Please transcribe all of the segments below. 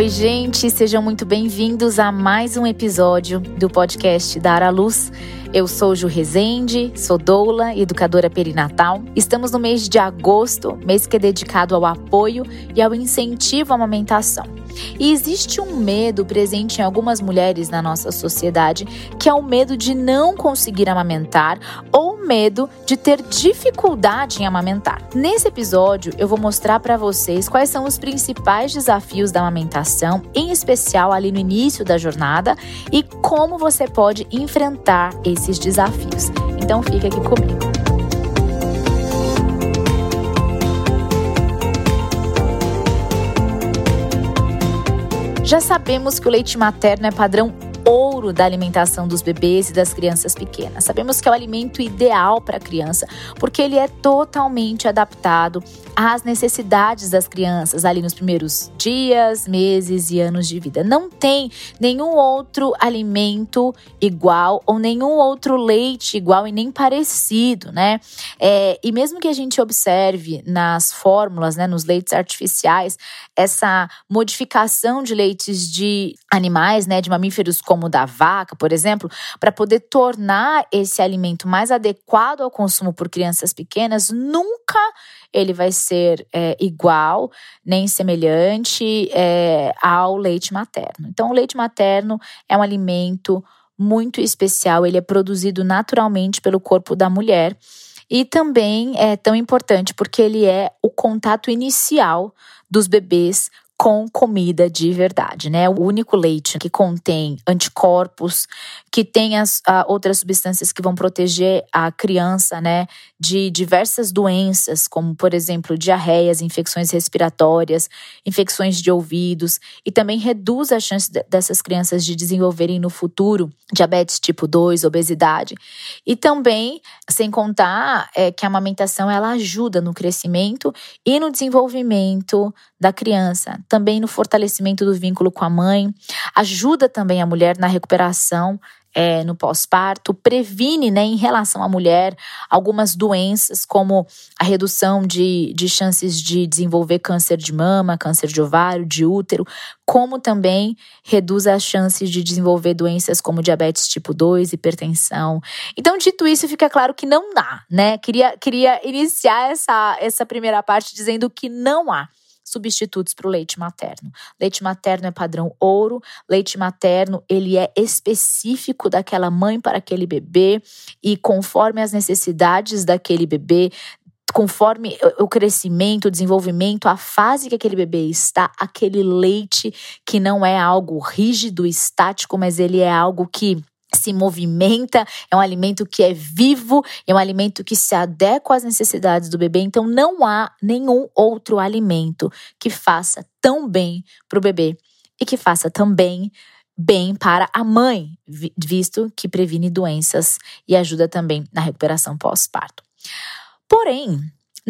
Oi, gente, sejam muito bem-vindos a mais um episódio do podcast Dar à Luz. Eu sou Ju Rezende, sou doula, educadora perinatal. Estamos no mês de agosto, mês que é dedicado ao apoio e ao incentivo à amamentação. E existe um medo presente em algumas mulheres na nossa sociedade, que é o medo de não conseguir amamentar ou medo de ter dificuldade em amamentar. Nesse episódio, eu vou mostrar para vocês quais são os principais desafios da amamentação, em especial ali no início da jornada, e como você pode enfrentar esses desafios. Então fica aqui comigo. Já sabemos que o leite materno é padrão ouro da alimentação dos bebês e das crianças pequenas. Sabemos que é o alimento ideal para a criança, porque ele é totalmente adaptado às necessidades das crianças ali nos primeiros dias, meses e anos de vida. Não tem nenhum outro alimento igual ou nenhum outro leite igual e nem parecido, né? É, e mesmo que a gente observe nas fórmulas, né, nos leites artificiais, essa modificação de leites de animais, né, de mamíferos como o da vaca, por exemplo, para poder tornar esse alimento mais adequado ao consumo por crianças pequenas, nunca ele vai ser é, igual nem semelhante é, ao leite materno. Então, o leite materno é um alimento muito especial, ele é produzido naturalmente pelo corpo da mulher. E também é tão importante porque ele é o contato inicial dos bebês com comida de verdade, né? O único leite que contém anticorpos, que tem as uh, outras substâncias que vão proteger a criança, né, de diversas doenças, como por exemplo diarreias, infecções respiratórias, infecções de ouvidos, e também reduz a chance dessas crianças de desenvolverem no futuro diabetes tipo 2, obesidade. E também, sem contar é, que a amamentação ela ajuda no crescimento e no desenvolvimento da criança, também no fortalecimento do vínculo com a mãe, ajuda também a mulher na recuperação é, no pós-parto, previne, né, em relação à mulher, algumas doenças, como a redução de, de chances de desenvolver câncer de mama, câncer de ovário, de útero, como também reduz as chances de desenvolver doenças como diabetes tipo 2, hipertensão. Então, dito isso, fica claro que não dá, né? Queria, queria iniciar essa, essa primeira parte dizendo que não há substitutos para o leite materno. Leite materno é padrão ouro, leite materno ele é específico daquela mãe para aquele bebê e conforme as necessidades daquele bebê, conforme o crescimento, o desenvolvimento, a fase que aquele bebê está, aquele leite que não é algo rígido, estático, mas ele é algo que se movimenta, é um alimento que é vivo, é um alimento que se adequa às necessidades do bebê. Então, não há nenhum outro alimento que faça tão bem para o bebê e que faça também bem para a mãe, visto que previne doenças e ajuda também na recuperação pós-parto. Porém,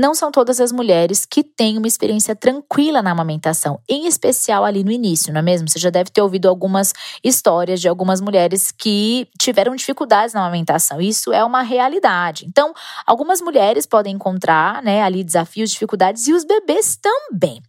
não são todas as mulheres que têm uma experiência tranquila na amamentação, em especial ali no início, não é mesmo? Você já deve ter ouvido algumas histórias de algumas mulheres que tiveram dificuldades na amamentação. Isso é uma realidade. Então, algumas mulheres podem encontrar, né, ali desafios, dificuldades e os bebês também.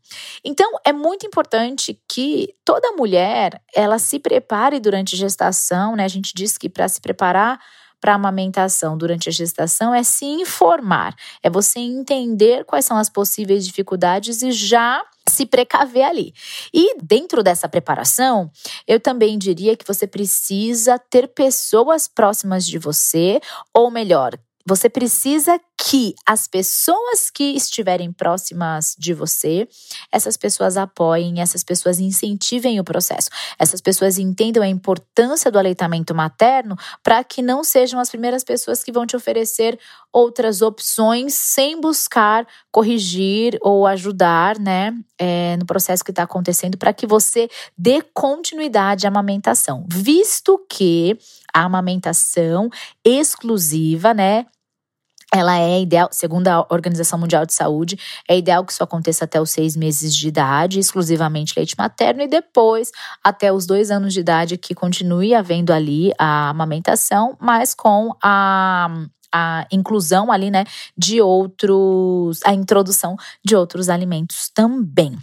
Então, é muito importante que toda mulher ela se prepare durante a gestação, né? A gente diz que para se preparar para amamentação durante a gestação é se informar, é você entender quais são as possíveis dificuldades e já se precaver ali. E dentro dessa preparação, eu também diria que você precisa ter pessoas próximas de você, ou melhor, você precisa que as pessoas que estiverem próximas de você, essas pessoas apoiem, essas pessoas incentivem o processo, essas pessoas entendam a importância do aleitamento materno para que não sejam as primeiras pessoas que vão te oferecer outras opções sem buscar corrigir ou ajudar, né, é, no processo que está acontecendo para que você dê continuidade à amamentação, visto que a amamentação exclusiva, né, ela é ideal, segundo a Organização Mundial de Saúde, é ideal que isso aconteça até os seis meses de idade, exclusivamente leite materno, e depois até os dois anos de idade, que continue havendo ali a amamentação, mas com a a inclusão ali, né, de outros, a introdução de outros alimentos também.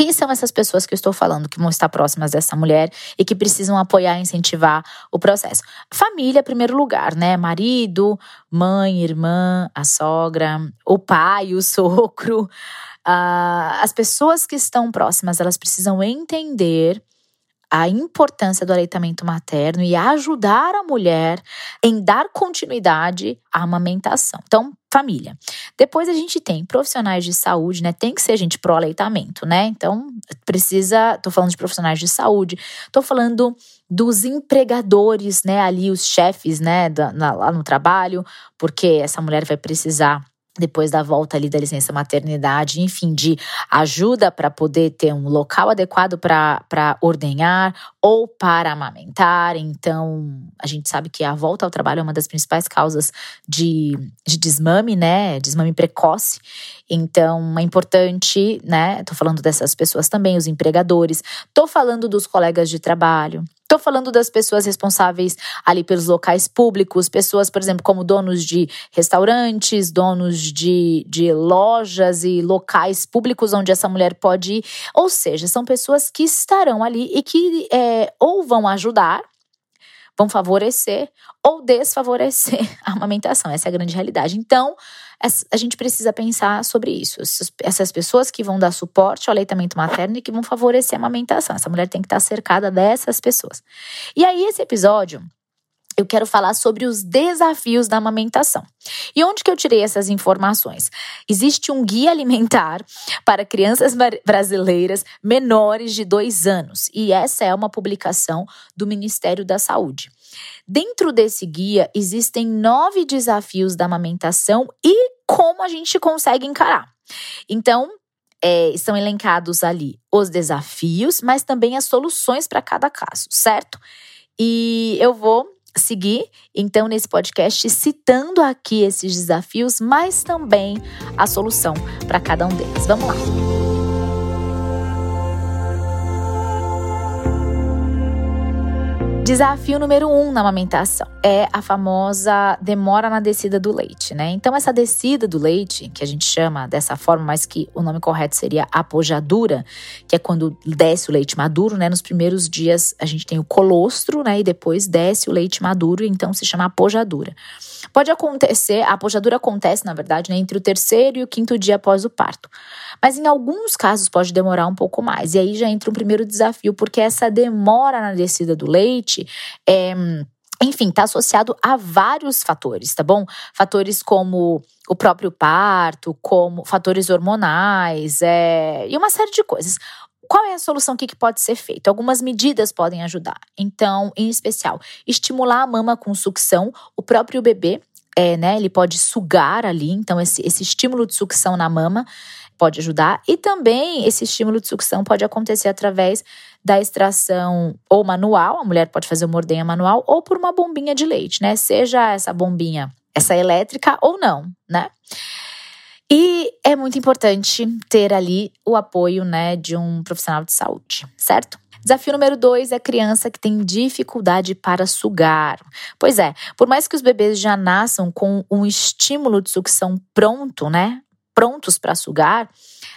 Quem são essas pessoas que eu estou falando que vão estar próximas dessa mulher e que precisam apoiar e incentivar o processo? Família, primeiro lugar, né? Marido, mãe, irmã, a sogra, o pai, o sogro. Uh, as pessoas que estão próximas, elas precisam entender a importância do aleitamento materno e ajudar a mulher em dar continuidade à amamentação. Então, família. Depois a gente tem profissionais de saúde, né? Tem que ser gente pro aleitamento, né? Então, precisa, tô falando de profissionais de saúde, tô falando dos empregadores, né, ali os chefes, né, da, na, lá no trabalho, porque essa mulher vai precisar depois da volta ali da licença maternidade, enfim, de ajuda para poder ter um local adequado para ordenhar ou para amamentar. Então, a gente sabe que a volta ao trabalho é uma das principais causas de, de desmame, né? Desmame precoce. Então, é importante, né? Tô falando dessas pessoas também, os empregadores, tô falando dos colegas de trabalho, Estou falando das pessoas responsáveis ali pelos locais públicos, pessoas, por exemplo, como donos de restaurantes, donos de, de lojas e locais públicos onde essa mulher pode ir. Ou seja, são pessoas que estarão ali e que é, ou vão ajudar, vão favorecer ou desfavorecer a amamentação. Essa é a grande realidade. Então, a gente precisa pensar sobre isso. Essas pessoas que vão dar suporte ao aleitamento materno e que vão favorecer a amamentação. Essa mulher tem que estar cercada dessas pessoas. E aí, esse episódio eu quero falar sobre os desafios da amamentação. E onde que eu tirei essas informações? Existe um guia alimentar para crianças brasileiras menores de dois anos, e essa é uma publicação do Ministério da Saúde. Dentro desse guia existem nove desafios da amamentação e como a gente consegue encarar. Então, é, estão elencados ali os desafios, mas também as soluções para cada caso, certo? E eu vou seguir, então, nesse podcast, citando aqui esses desafios, mas também a solução para cada um deles. Vamos lá. Desafio número um na amamentação é a famosa demora na descida do leite, né? Então, essa descida do leite, que a gente chama dessa forma, mas que o nome correto seria apojadura, que é quando desce o leite maduro, né? Nos primeiros dias a gente tem o colostro, né? E depois desce o leite maduro, então se chama apojadura. Pode acontecer, a apojadura acontece, na verdade, né, entre o terceiro e o quinto dia após o parto. Mas em alguns casos pode demorar um pouco mais. E aí já entra um primeiro desafio, porque essa demora na descida do leite é enfim, está associado a vários fatores, tá bom? Fatores como o próprio parto, como fatores hormonais, é, e uma série de coisas. Qual é a solução que pode ser feita? Algumas medidas podem ajudar. Então, em especial, estimular a mama com sucção, o próprio bebê, é, né? Ele pode sugar ali, então esse, esse estímulo de sucção na mama pode ajudar. E também esse estímulo de sucção pode acontecer através da extração ou manual, a mulher pode fazer uma ordenha manual, ou por uma bombinha de leite, né? Seja essa bombinha, essa elétrica ou não, né? E é muito importante ter ali o apoio, né, de um profissional de saúde, certo? Desafio número dois é a criança que tem dificuldade para sugar. Pois é, por mais que os bebês já nasçam com um estímulo de sucção pronto, né? Prontos para sugar,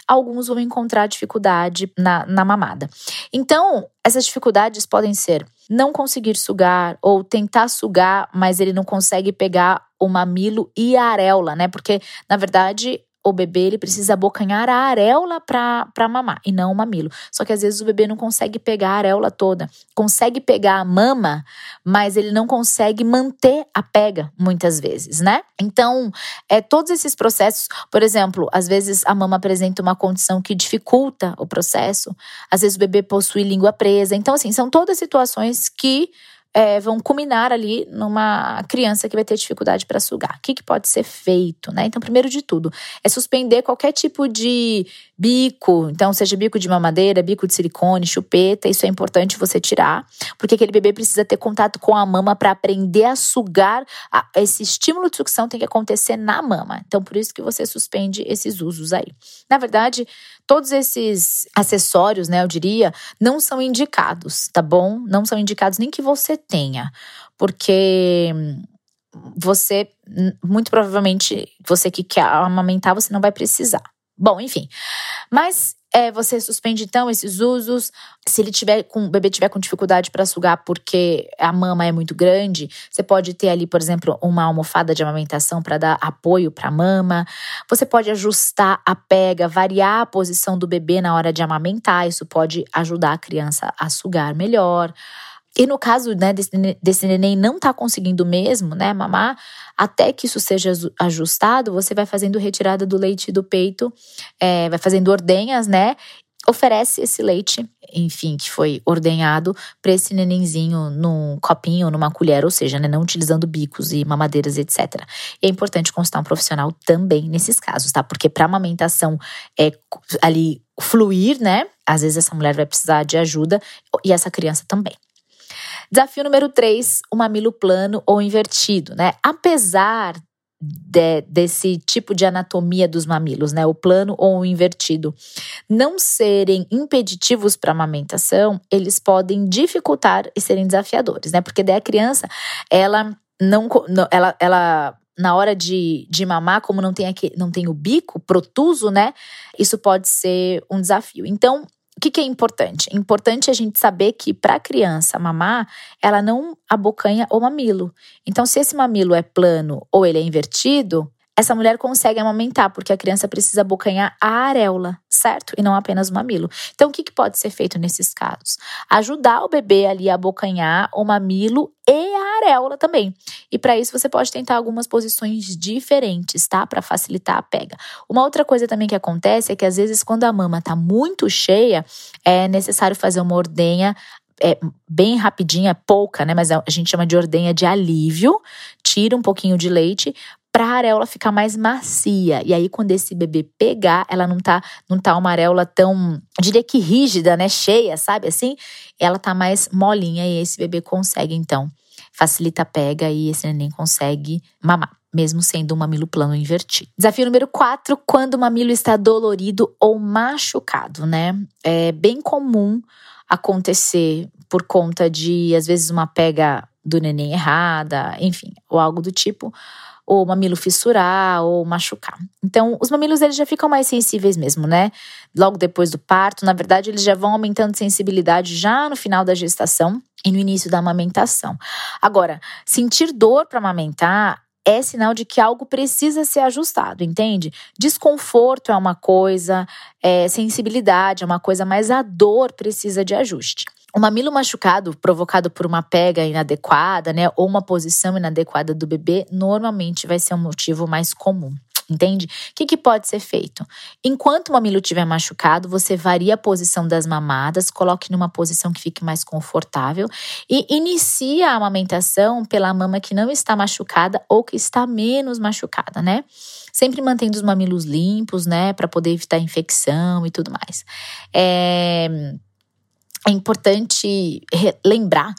alguns vão encontrar dificuldade na, na mamada. Então, essas dificuldades podem ser não conseguir sugar ou tentar sugar, mas ele não consegue pegar o mamilo e a areola, né? Porque, na verdade, o bebê ele precisa abocanhar a areola para mamar e não o mamilo. Só que às vezes o bebê não consegue pegar a areola toda, consegue pegar a mama, mas ele não consegue manter a pega muitas vezes, né? Então, é todos esses processos, por exemplo, às vezes a mama apresenta uma condição que dificulta o processo, às vezes o bebê possui língua presa. Então, assim, são todas situações que é, vão culminar ali numa criança que vai ter dificuldade para sugar. O que, que pode ser feito, né? Então, primeiro de tudo, é suspender qualquer tipo de bico, então seja bico de mamadeira, bico de silicone, chupeta, isso é importante você tirar, porque aquele bebê precisa ter contato com a mama para aprender a sugar. esse estímulo de sucção tem que acontecer na mama. Então, por isso que você suspende esses usos aí. Na verdade, todos esses acessórios, né, eu diria, não são indicados, tá bom? Não são indicados nem que você tenha, porque você muito provavelmente você que quer amamentar, você não vai precisar. Bom, enfim. Mas é, você suspende então esses usos. Se ele tiver com o bebê tiver com dificuldade para sugar porque a mama é muito grande, você pode ter ali, por exemplo, uma almofada de amamentação para dar apoio para a mama. Você pode ajustar a pega, variar a posição do bebê na hora de amamentar. Isso pode ajudar a criança a sugar melhor. E no caso né, desse, desse neném não tá conseguindo mesmo, né, mamar, até que isso seja ajustado, você vai fazendo retirada do leite do peito, é, vai fazendo ordenhas, né? Oferece esse leite, enfim, que foi ordenhado para esse nenenzinho num copinho, numa colher, ou seja, né, não utilizando bicos e mamadeiras, etc. E é importante constar um profissional também nesses casos, tá? Porque para amamentação é ali fluir, né? Às vezes essa mulher vai precisar de ajuda e essa criança também. Desafio número 3, o mamilo plano ou invertido, né? Apesar de, desse tipo de anatomia dos mamilos, né, o plano ou o invertido, não serem impeditivos para a amamentação, eles podem dificultar e serem desafiadores, né? Porque daí a criança, ela não, ela, ela na hora de, de mamar, como não tem, aqui, não tem o bico protuso, né? Isso pode ser um desafio. Então, o que, que, é importante? É importante a gente saber que para a criança mamar, ela não abocanha o mamilo. Então, se esse mamilo é plano ou ele é invertido, essa mulher consegue amamentar, porque a criança precisa abocanhar a areola, certo? E não apenas o mamilo. Então, o que, que pode ser feito nesses casos? Ajudar o bebê ali a abocanhar o mamilo e a areola também. E para isso, você pode tentar algumas posições diferentes, tá? Para facilitar a pega. Uma outra coisa também que acontece é que às vezes, quando a mama tá muito cheia, é necessário fazer uma ordenha é bem rapidinha, pouca, né? Mas a gente chama de ordenha de alívio. Tira um pouquinho de leite para a areola ficar mais macia. E aí, quando esse bebê pegar, ela não tá, não tá uma areola tão, diria que rígida, né? Cheia, sabe assim? Ela tá mais molinha e esse bebê consegue, então, facilita a pega e esse neném consegue mamar. Mesmo sendo um mamilo plano invertido. Desafio número 4, quando o mamilo está dolorido ou machucado, né? É bem comum acontecer por conta de, às vezes, uma pega do neném errada, enfim, ou algo do tipo ou mamilo fissurar ou machucar. Então, os mamilos eles já ficam mais sensíveis mesmo, né? Logo depois do parto, na verdade, eles já vão aumentando sensibilidade já no final da gestação e no início da amamentação. Agora, sentir dor para amamentar é sinal de que algo precisa ser ajustado, entende? Desconforto é uma coisa, é, sensibilidade é uma coisa, mas a dor precisa de ajuste. O mamilo machucado provocado por uma pega inadequada, né, ou uma posição inadequada do bebê, normalmente vai ser um motivo mais comum. Entende? O que, que, pode ser feito? Enquanto o mamilo estiver machucado, você varia a posição das mamadas, coloque numa posição que fique mais confortável e inicia a amamentação pela mama que não está machucada ou que está menos machucada, né? Sempre mantendo os mamilos limpos, né? Para poder evitar infecção e tudo mais. É é importante lembrar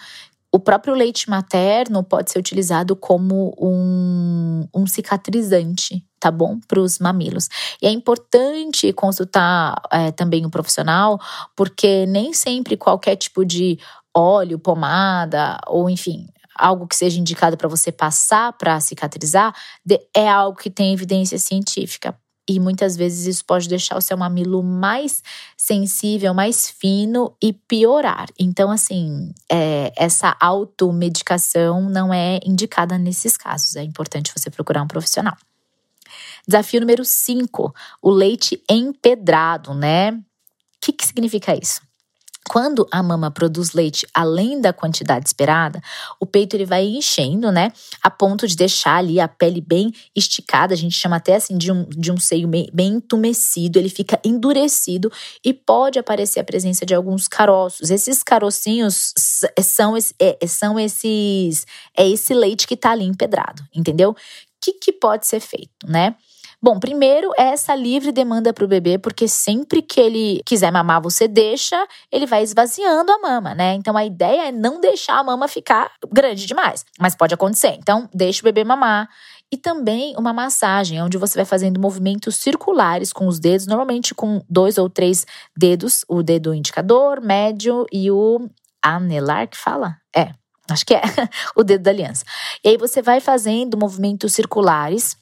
o próprio leite materno pode ser utilizado como um, um cicatrizante, tá bom? Para os mamilos. E é importante consultar é, também um profissional, porque nem sempre qualquer tipo de óleo, pomada, ou enfim, algo que seja indicado para você passar para cicatrizar, é algo que tem evidência científica. E muitas vezes isso pode deixar o seu mamilo mais sensível, mais fino e piorar. Então, assim, é, essa automedicação não é indicada nesses casos. É importante você procurar um profissional. Desafio número 5, o leite empedrado, né? O que, que significa isso? Quando a mama produz leite além da quantidade esperada, o peito ele vai enchendo, né? A ponto de deixar ali a pele bem esticada. A gente chama até assim de um, de um seio bem, entumecido. Ele fica endurecido e pode aparecer a presença de alguns caroços. Esses carocinhos são, é, são esses. É esse leite que tá ali empedrado, entendeu? O que, que pode ser feito, né? Bom, primeiro é essa livre demanda para o bebê, porque sempre que ele quiser mamar, você deixa, ele vai esvaziando a mama, né? Então a ideia é não deixar a mama ficar grande demais, mas pode acontecer. Então, deixa o bebê mamar. E também uma massagem, onde você vai fazendo movimentos circulares com os dedos, normalmente com dois ou três dedos, o dedo indicador, médio e o anelar, que fala? É, Acho que é o dedo da aliança. E aí você vai fazendo movimentos circulares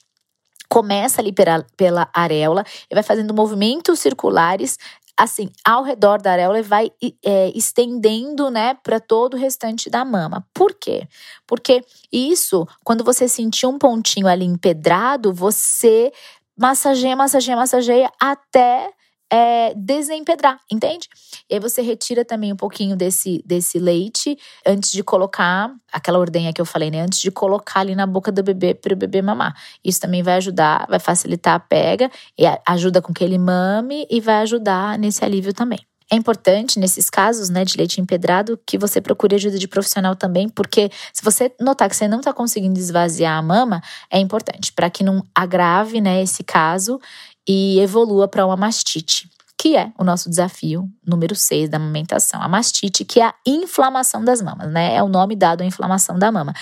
começa ali pela, pela areola e vai fazendo movimentos circulares assim, ao redor da areola e vai é, estendendo, né, para todo o restante da mama. Por quê? Porque isso, quando você sentir um pontinho ali empedrado, você massageia, massageia, massageia até é, desempedrar, entende? E aí você retira também um pouquinho desse, desse leite antes de colocar aquela ordenha que eu falei, né? Antes de colocar ali na boca do bebê para o bebê mamar. Isso também vai ajudar, vai facilitar a pega e ajuda com que ele mame e vai ajudar nesse alívio também. É importante, nesses casos né, de leite empedrado, que você procure ajuda de profissional também, porque se você notar que você não está conseguindo esvaziar a mama, é importante para que não agrave né, esse caso e evolua para uma mastite, que é o nosso desafio número 6 da amamentação. A mastite, que é a inflamação das mamas, né? É o nome dado à inflamação da mama.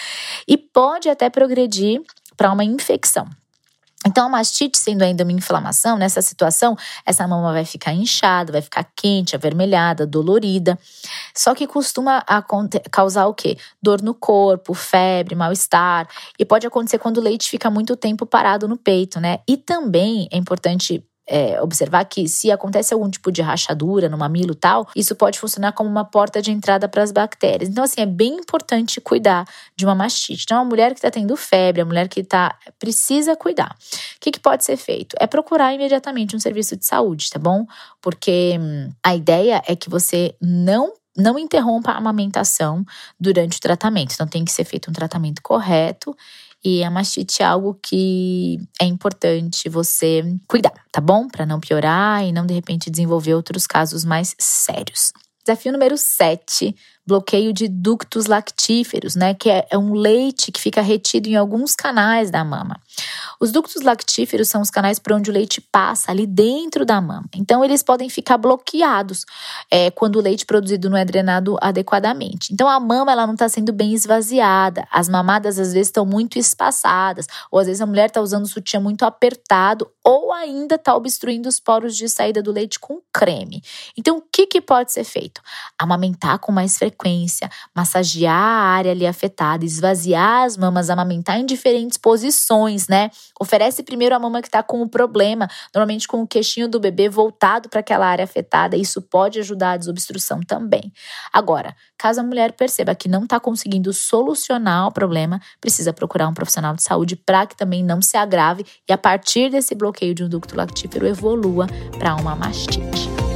E pode até progredir para uma infecção. Então, a mastite sendo ainda uma inflamação, nessa situação, essa mama vai ficar inchada, vai ficar quente, avermelhada, dolorida. Só que costuma causar o quê? Dor no corpo, febre, mal-estar. E pode acontecer quando o leite fica muito tempo parado no peito, né? E também é importante é, observar que se acontece algum tipo de rachadura no mamilo tal, isso pode funcionar como uma porta de entrada para as bactérias. Então, assim, é bem importante cuidar de uma mastite. Então, a mulher que está tendo febre, a mulher que tá, precisa cuidar. O que, que pode ser feito? É procurar imediatamente um serviço de saúde, tá bom? Porque hum, a ideia é que você não não interrompa a amamentação durante o tratamento. Então, tem que ser feito um tratamento correto e a mastite é algo que é importante você cuidar, tá bom? Para não piorar e não de repente desenvolver outros casos mais sérios. Desafio número 7 bloqueio de ductos lactíferos, né, que é, é um leite que fica retido em alguns canais da mama. Os ductos lactíferos são os canais por onde o leite passa ali dentro da mama. Então, eles podem ficar bloqueados é, quando o leite produzido não é drenado adequadamente. Então, a mama ela não está sendo bem esvaziada. As mamadas às vezes estão muito espaçadas, ou às vezes a mulher está usando o sutiã muito apertado, ou ainda está obstruindo os poros de saída do leite com creme. Então, o que, que pode ser feito? Amamentar com mais frequência frequência, massagear a área ali afetada, esvaziar as mamas, amamentar em diferentes posições, né? Oferece primeiro a mama que está com o problema, normalmente com o queixinho do bebê voltado para aquela área afetada. Isso pode ajudar a desobstrução também. Agora, caso a mulher perceba que não está conseguindo solucionar o problema, precisa procurar um profissional de saúde para que também não se agrave e a partir desse bloqueio de um ducto lactífero evolua para uma mastite.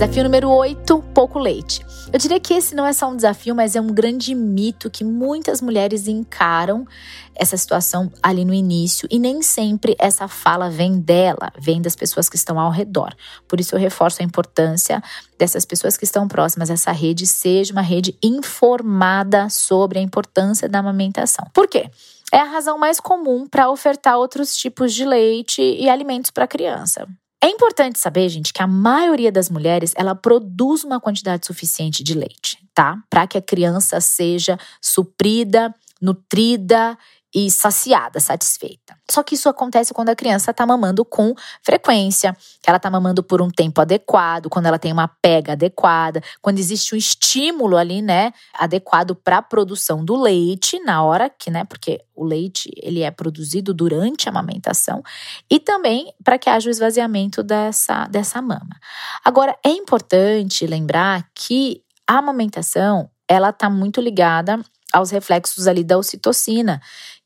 Desafio número 8, pouco leite. Eu diria que esse não é só um desafio, mas é um grande mito que muitas mulheres encaram essa situação ali no início e nem sempre essa fala vem dela, vem das pessoas que estão ao redor. Por isso eu reforço a importância dessas pessoas que estão próximas a essa rede seja uma rede informada sobre a importância da amamentação. Por quê? É a razão mais comum para ofertar outros tipos de leite e alimentos para a criança. É importante saber, gente, que a maioria das mulheres ela produz uma quantidade suficiente de leite, tá? Para que a criança seja suprida, nutrida e saciada, satisfeita. Só que isso acontece quando a criança está mamando com frequência, que ela está mamando por um tempo adequado, quando ela tem uma pega adequada, quando existe um estímulo ali, né, adequado para a produção do leite na hora que, né, porque o leite ele é produzido durante a amamentação e também para que haja o esvaziamento dessa dessa mama. Agora é importante lembrar que a amamentação ela está muito ligada aos reflexos ali da ocitocina.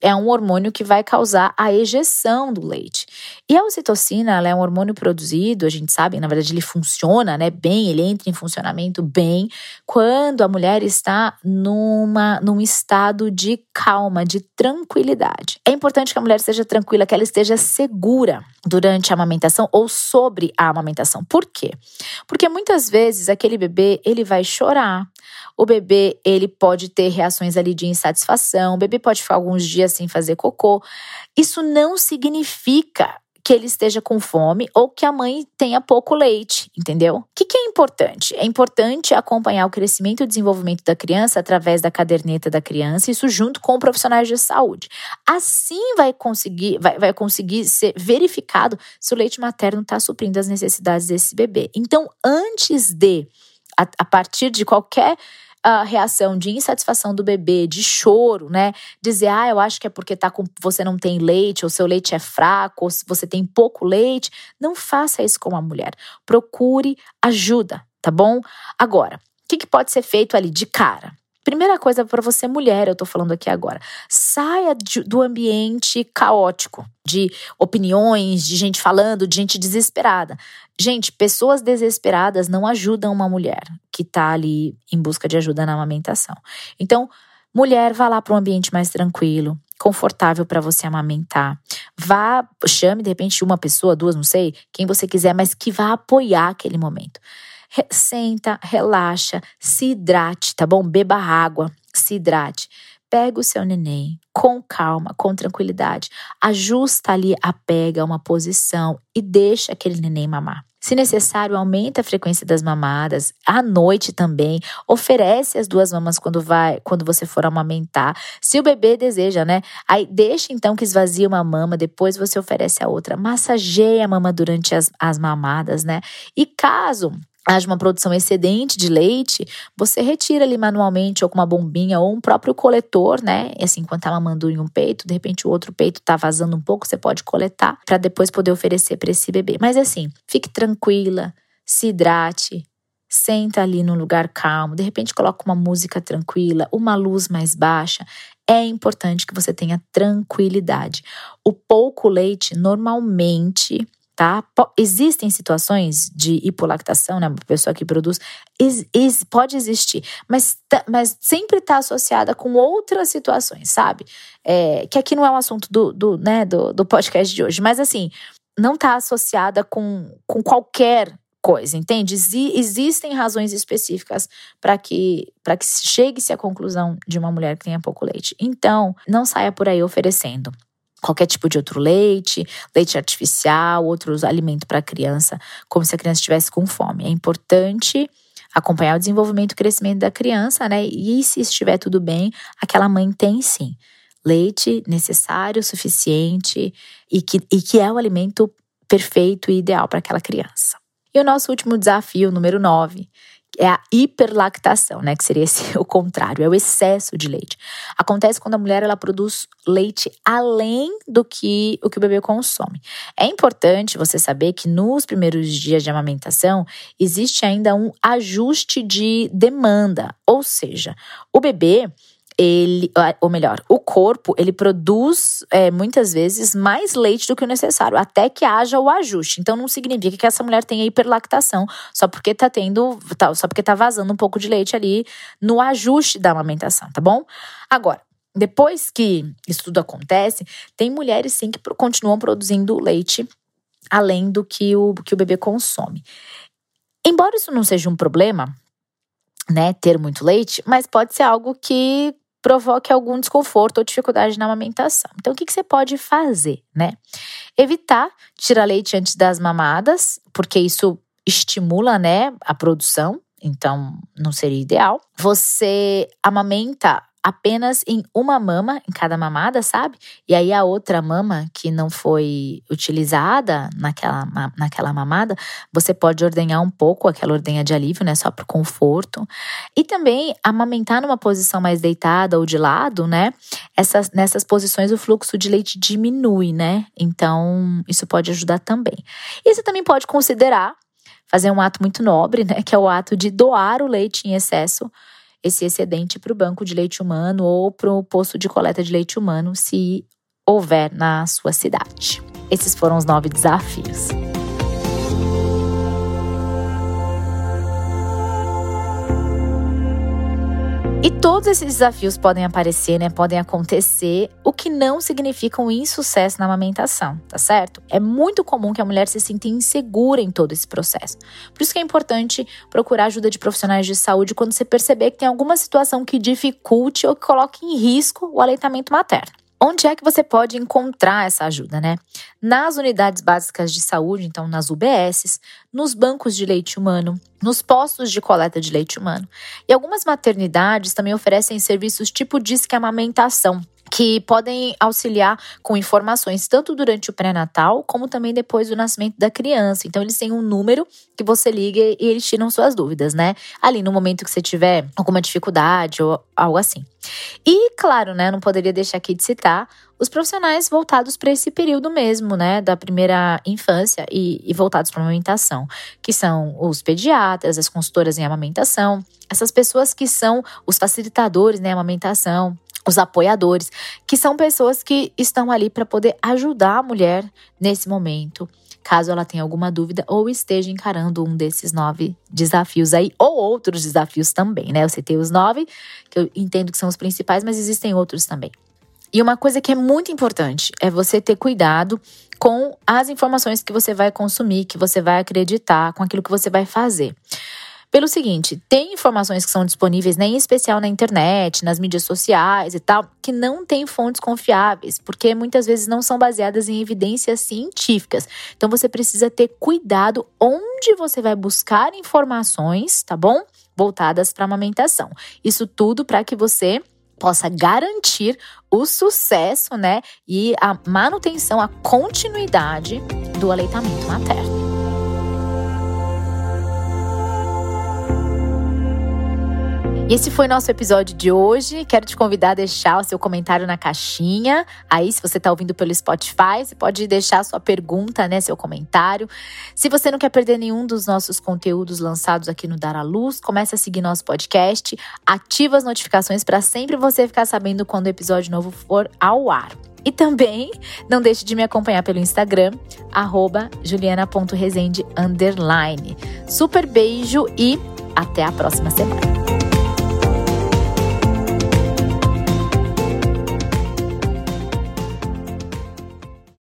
É um hormônio que vai causar a ejeção do leite. E a ocitocina, ela é um hormônio produzido, a gente sabe, na verdade ele funciona, né, bem, ele entra em funcionamento bem quando a mulher está numa num estado de calma, de tranquilidade. É importante que a mulher esteja tranquila, que ela esteja segura durante a amamentação ou sobre a amamentação. Por quê? Porque muitas vezes aquele bebê, ele vai chorar, o bebê, ele pode ter reações ali de insatisfação, o bebê pode ficar alguns dias sem fazer cocô. Isso não significa que ele esteja com fome ou que a mãe tenha pouco leite, entendeu? O que, que é importante? É importante acompanhar o crescimento e o desenvolvimento da criança através da caderneta da criança, isso junto com profissionais de saúde. Assim vai conseguir, vai, vai conseguir ser verificado se o leite materno está suprindo as necessidades desse bebê. Então, antes de, a, a partir de qualquer a reação de insatisfação do bebê, de choro, né? Dizer, ah, eu acho que é porque tá com, você não tem leite, ou seu leite é fraco, ou você tem pouco leite. Não faça isso com a mulher. Procure ajuda, tá bom? Agora, o que, que pode ser feito ali de cara? Primeira coisa para você mulher, eu tô falando aqui agora, saia de, do ambiente caótico, de opiniões, de gente falando, de gente desesperada. Gente, pessoas desesperadas não ajudam uma mulher que tá ali em busca de ajuda na amamentação. Então, mulher, vá lá para um ambiente mais tranquilo, confortável para você amamentar. Vá, chame de repente uma pessoa, duas, não sei, quem você quiser, mas que vá apoiar aquele momento senta, relaxa, se hidrate, tá bom? Beba água, se hidrate. Pega o seu neném com calma, com tranquilidade. Ajusta ali a pega, uma posição e deixa aquele neném mamar. Se necessário, aumenta a frequência das mamadas. À noite também, oferece as duas mamas quando vai, quando você for amamentar. Se o bebê deseja, né? Aí deixa então que esvazie uma mama, depois você oferece a outra. Massageia a mama durante as, as mamadas, né? E caso haja uma produção excedente de leite, você retira ali manualmente ou com uma bombinha ou um próprio coletor, né? E assim, enquanto tá mamando em um peito, de repente o outro peito tá vazando um pouco, você pode coletar para depois poder oferecer para esse bebê. Mas assim, fique tranquila, se hidrate, senta ali num lugar calmo, de repente coloca uma música tranquila, uma luz mais baixa. É importante que você tenha tranquilidade. O pouco leite normalmente tá? Existem situações de hipolactação, né? Uma pessoa que produz, pode existir, mas, mas sempre está associada com outras situações, sabe? É, que aqui não é um assunto do, do, né, do, do podcast de hoje, mas assim, não está associada com, com qualquer coisa, entende? Existem razões específicas para que para que chegue-se à conclusão de uma mulher que tenha pouco leite. Então, não saia por aí oferecendo qualquer tipo de outro leite, leite artificial, outros alimentos para a criança, como se a criança estivesse com fome. É importante acompanhar o desenvolvimento e crescimento da criança, né? E se estiver tudo bem, aquela mãe tem sim leite necessário, suficiente e que, e que é o alimento perfeito e ideal para aquela criança. E o nosso último desafio, número 9, é a hiperlactação, né? Que seria esse, o contrário, é o excesso de leite. Acontece quando a mulher ela produz leite além do que o que o bebê consome. É importante você saber que nos primeiros dias de amamentação existe ainda um ajuste de demanda, ou seja, o bebê ele, ou melhor, o corpo, ele produz é, muitas vezes mais leite do que o necessário, até que haja o ajuste. Então não significa que essa mulher tenha hiperlactação, só porque tá tendo, tá, só porque tá vazando um pouco de leite ali no ajuste da amamentação, tá bom? Agora, depois que isso tudo acontece, tem mulheres sim que continuam produzindo leite além do que o, que o bebê consome. Embora isso não seja um problema, né, ter muito leite, mas pode ser algo que provoque algum desconforto ou dificuldade na amamentação. Então, o que, que você pode fazer, né? Evitar tirar leite antes das mamadas, porque isso estimula, né, a produção. Então, não seria ideal. Você amamenta apenas em uma mama em cada mamada, sabe? E aí a outra mama que não foi utilizada naquela, naquela mamada, você pode ordenhar um pouco aquela ordenha de alívio, né? Só para conforto. E também amamentar numa posição mais deitada ou de lado, né? Essas, nessas posições o fluxo de leite diminui, né? Então isso pode ajudar também. E você também pode considerar fazer um ato muito nobre, né? Que é o ato de doar o leite em excesso esse excedente para o banco de leite humano ou para o posto de coleta de leite humano, se houver na sua cidade. Esses foram os nove desafios. E todos esses desafios podem aparecer, né? Podem acontecer, o que não significa um insucesso na amamentação, tá certo? É muito comum que a mulher se sinta insegura em todo esse processo. Por isso que é importante procurar ajuda de profissionais de saúde quando você perceber que tem alguma situação que dificulte ou que coloque em risco o aleitamento materno. Onde é que você pode encontrar essa ajuda, né? Nas unidades básicas de saúde, então nas UBSs, nos bancos de leite humano, nos postos de coleta de leite humano. E algumas maternidades também oferecem serviços tipo disque amamentação, que podem auxiliar com informações tanto durante o pré-natal como também depois do nascimento da criança. Então eles têm um número que você liga e eles tiram suas dúvidas, né? Ali no momento que você tiver alguma dificuldade ou algo assim. E claro, né, não poderia deixar aqui de citar os profissionais voltados para esse período mesmo, né, da primeira infância e, e voltados para a amamentação, que são os pediatras, as consultoras em amamentação, essas pessoas que são os facilitadores, né, amamentação, os apoiadores, que são pessoas que estão ali para poder ajudar a mulher nesse momento, caso ela tenha alguma dúvida ou esteja encarando um desses nove desafios aí, ou outros desafios também, né? Eu citei os nove, que eu entendo que são os principais, mas existem outros também. E uma coisa que é muito importante é você ter cuidado com as informações que você vai consumir, que você vai acreditar, com aquilo que você vai fazer. Pelo seguinte, tem informações que são disponíveis, né, em especial na internet, nas mídias sociais e tal, que não têm fontes confiáveis, porque muitas vezes não são baseadas em evidências científicas. Então você precisa ter cuidado onde você vai buscar informações, tá bom? Voltadas para amamentação. Isso tudo para que você possa garantir o sucesso, né, e a manutenção, a continuidade do aleitamento materno. Esse foi nosso episódio de hoje. Quero te convidar a deixar o seu comentário na caixinha. Aí, se você está ouvindo pelo Spotify, você pode deixar a sua pergunta, né, seu comentário. Se você não quer perder nenhum dos nossos conteúdos lançados aqui no Dar à Luz, comece a seguir nosso podcast, ativa as notificações para sempre você ficar sabendo quando o episódio novo for ao ar. E também não deixe de me acompanhar pelo Instagram, juliana.resende. Super beijo e até a próxima semana.